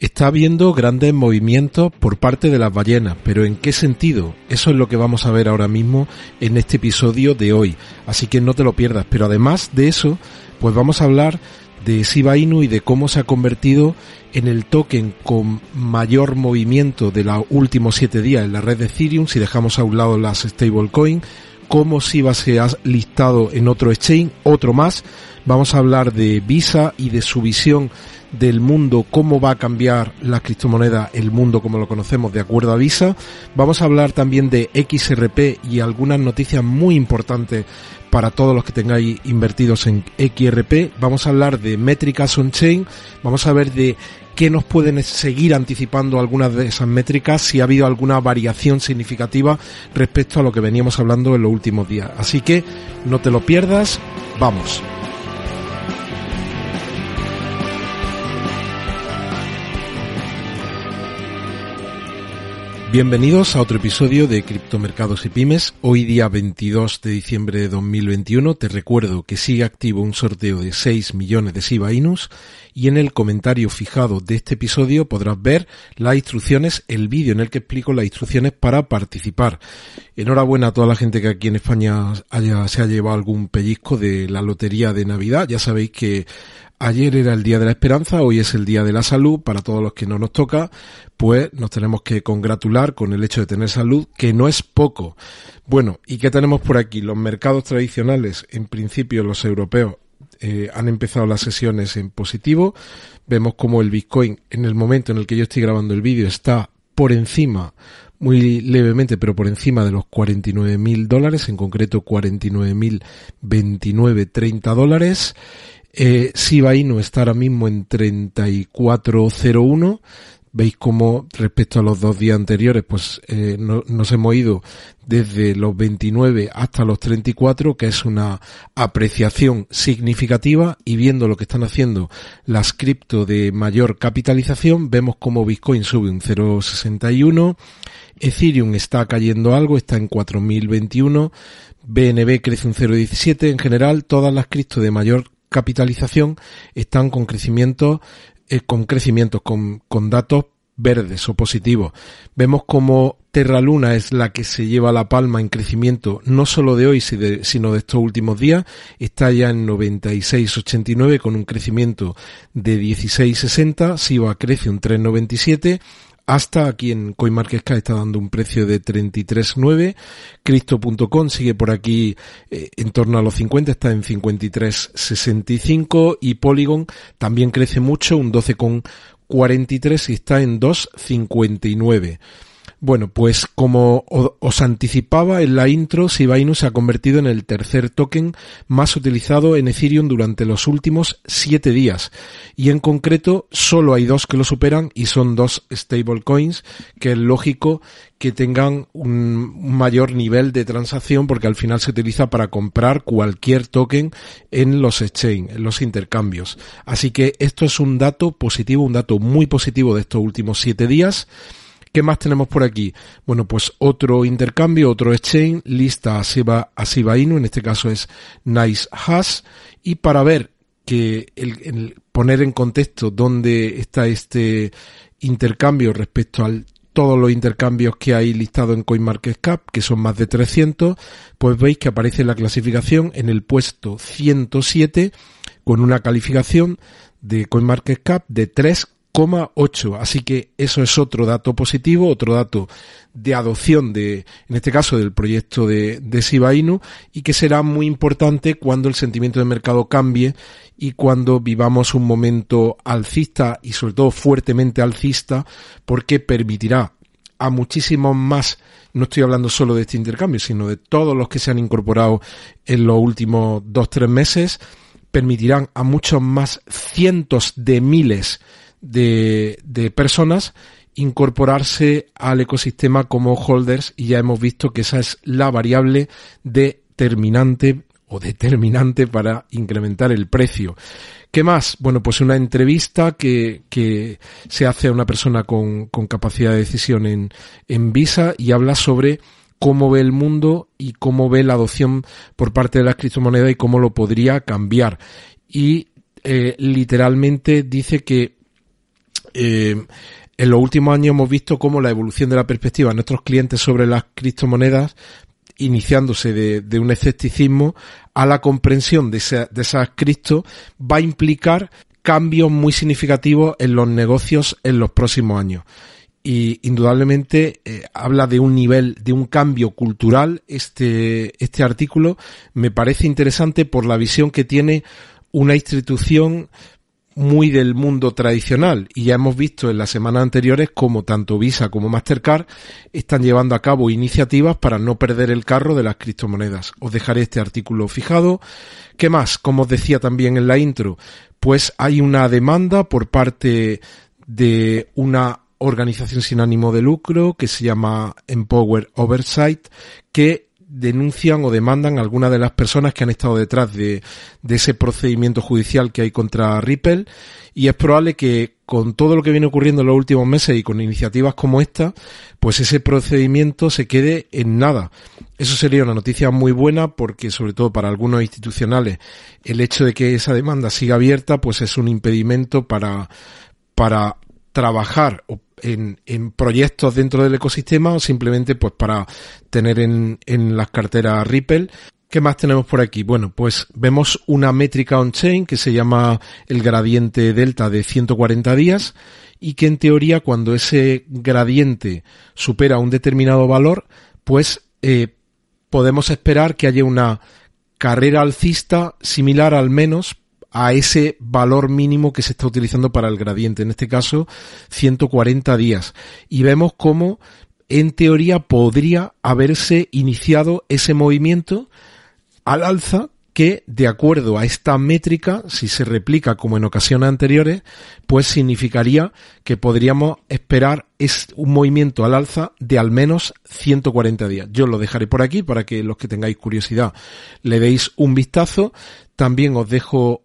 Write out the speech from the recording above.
Está habiendo grandes movimientos por parte de las ballenas, pero ¿en qué sentido? Eso es lo que vamos a ver ahora mismo en este episodio de hoy, así que no te lo pierdas. Pero además de eso, pues vamos a hablar de Shiba Inu y de cómo se ha convertido en el token con mayor movimiento de los últimos siete días en la red de Ethereum, si dejamos a un lado las stablecoin, cómo Shiba se ha listado en otro exchange, otro más. Vamos a hablar de Visa y de su visión del mundo, cómo va a cambiar la criptomoneda, el mundo como lo conocemos de acuerdo a Visa. Vamos a hablar también de XRP y algunas noticias muy importantes para todos los que tengáis invertidos en XRP. Vamos a hablar de métricas on-chain, vamos a ver de qué nos pueden seguir anticipando algunas de esas métricas, si ha habido alguna variación significativa respecto a lo que veníamos hablando en los últimos días. Así que no te lo pierdas, vamos. Bienvenidos a otro episodio de Criptomercados y Pymes. Hoy día 22 de diciembre de 2021 te recuerdo que sigue activo un sorteo de 6 millones de Shiba Inus y en el comentario fijado de este episodio podrás ver las instrucciones, el vídeo en el que explico las instrucciones para participar. Enhorabuena a toda la gente que aquí en España haya, se ha llevado algún pellizco de la lotería de Navidad. Ya sabéis que Ayer era el Día de la Esperanza, hoy es el Día de la Salud. Para todos los que no nos toca, pues nos tenemos que congratular con el hecho de tener salud, que no es poco. Bueno, ¿y qué tenemos por aquí? Los mercados tradicionales, en principio los europeos, eh, han empezado las sesiones en positivo. Vemos como el Bitcoin, en el momento en el que yo estoy grabando el vídeo, está por encima, muy levemente, pero por encima de los 49 mil dólares, en concreto 49 mil 29, 30 dólares. Eh, Shiba Inu está ahora mismo en 34.01. Veis como respecto a los dos días anteriores, pues eh, nos hemos ido desde los 29 hasta los 34, que es una apreciación significativa. Y viendo lo que están haciendo las cripto de mayor capitalización, vemos como Bitcoin sube un 0.61. Ethereum está cayendo algo, está en 4021. BNB crece un 0.17. En general, todas las cripto de mayor capitalización están con crecimiento, eh, con crecimientos, con, con datos verdes o positivos. Vemos como Terra Luna es la que se lleva la palma en crecimiento no solo de hoy, sino de estos últimos días. Está ya en 96,89 con un crecimiento de 16,60. Siva crece un 3,97 hasta aquí en CoinMarketCap está dando un precio de 33.9. Cristo.com sigue por aquí eh, en torno a los 50, está en 53.65 y Polygon también crece mucho, un 12.43 y está en 2.59. Bueno, pues como os anticipaba en la intro, Shiba Inu se ha convertido en el tercer token más utilizado en Ethereum durante los últimos siete días. Y en concreto, solo hay dos que lo superan y son dos stablecoins, que es lógico que tengan un mayor nivel de transacción porque al final se utiliza para comprar cualquier token en los exchange, en los intercambios. Así que esto es un dato positivo, un dato muy positivo de estos últimos siete días. ¿Qué más tenemos por aquí? Bueno, pues otro intercambio, otro exchange, lista a Shiba, Inu, en este caso es Nice Hash, y para ver que el, poner en contexto dónde está este intercambio respecto a todos los intercambios que hay listados en CoinMarketCap, que son más de 300, pues veis que aparece la clasificación en el puesto 107 con una calificación de CoinMarketCap de 3 8. Así que eso es otro dato positivo, otro dato de adopción de, en este caso, del proyecto de, de Shiba y que será muy importante cuando el sentimiento de mercado cambie y cuando vivamos un momento alcista y sobre todo fuertemente alcista porque permitirá a muchísimos más, no estoy hablando solo de este intercambio, sino de todos los que se han incorporado en los últimos dos, tres meses, permitirán a muchos más cientos de miles de personas incorporarse al ecosistema como holders y ya hemos visto que esa es la variable determinante o determinante para incrementar el precio. ¿Qué más? Bueno, pues una entrevista que, que se hace a una persona con, con capacidad de decisión en, en Visa y habla sobre cómo ve el mundo y cómo ve la adopción por parte de las criptomonedas y cómo lo podría cambiar. Y eh, literalmente dice que eh, en los últimos años hemos visto cómo la evolución de la perspectiva de nuestros clientes sobre las criptomonedas iniciándose de, un escepticismo a la comprensión de, de esas cripto va a implicar cambios muy significativos en los negocios en los próximos años y indudablemente eh, habla de un nivel, de un cambio cultural. Este, este artículo me parece interesante por la visión que tiene una institución muy del mundo tradicional y ya hemos visto en las semanas anteriores como tanto Visa como Mastercard están llevando a cabo iniciativas para no perder el carro de las criptomonedas. Os dejaré este artículo fijado. ¿Qué más? Como os decía también en la intro, pues hay una demanda por parte de una organización sin ánimo de lucro que se llama Empower Oversight, que denuncian o demandan a algunas de las personas que han estado detrás de, de, ese procedimiento judicial que hay contra Ripple y es probable que con todo lo que viene ocurriendo en los últimos meses y con iniciativas como esta, pues ese procedimiento se quede en nada. Eso sería una noticia muy buena porque sobre todo para algunos institucionales el hecho de que esa demanda siga abierta pues es un impedimento para para trabajar en, proyectos dentro del ecosistema o simplemente pues para tener en, en las carteras Ripple. ¿Qué más tenemos por aquí? Bueno, pues vemos una métrica on-chain que se llama el gradiente delta de 140 días y que en teoría cuando ese gradiente supera un determinado valor, pues eh, podemos esperar que haya una carrera alcista similar al menos a ese valor mínimo que se está utilizando para el gradiente, en este caso 140 días. Y vemos cómo en teoría podría haberse iniciado ese movimiento al alza que, de acuerdo a esta métrica, si se replica como en ocasiones anteriores, pues significaría que podríamos esperar es un movimiento al alza de al menos 140 días. Yo lo dejaré por aquí para que los que tengáis curiosidad le deis un vistazo. También os dejo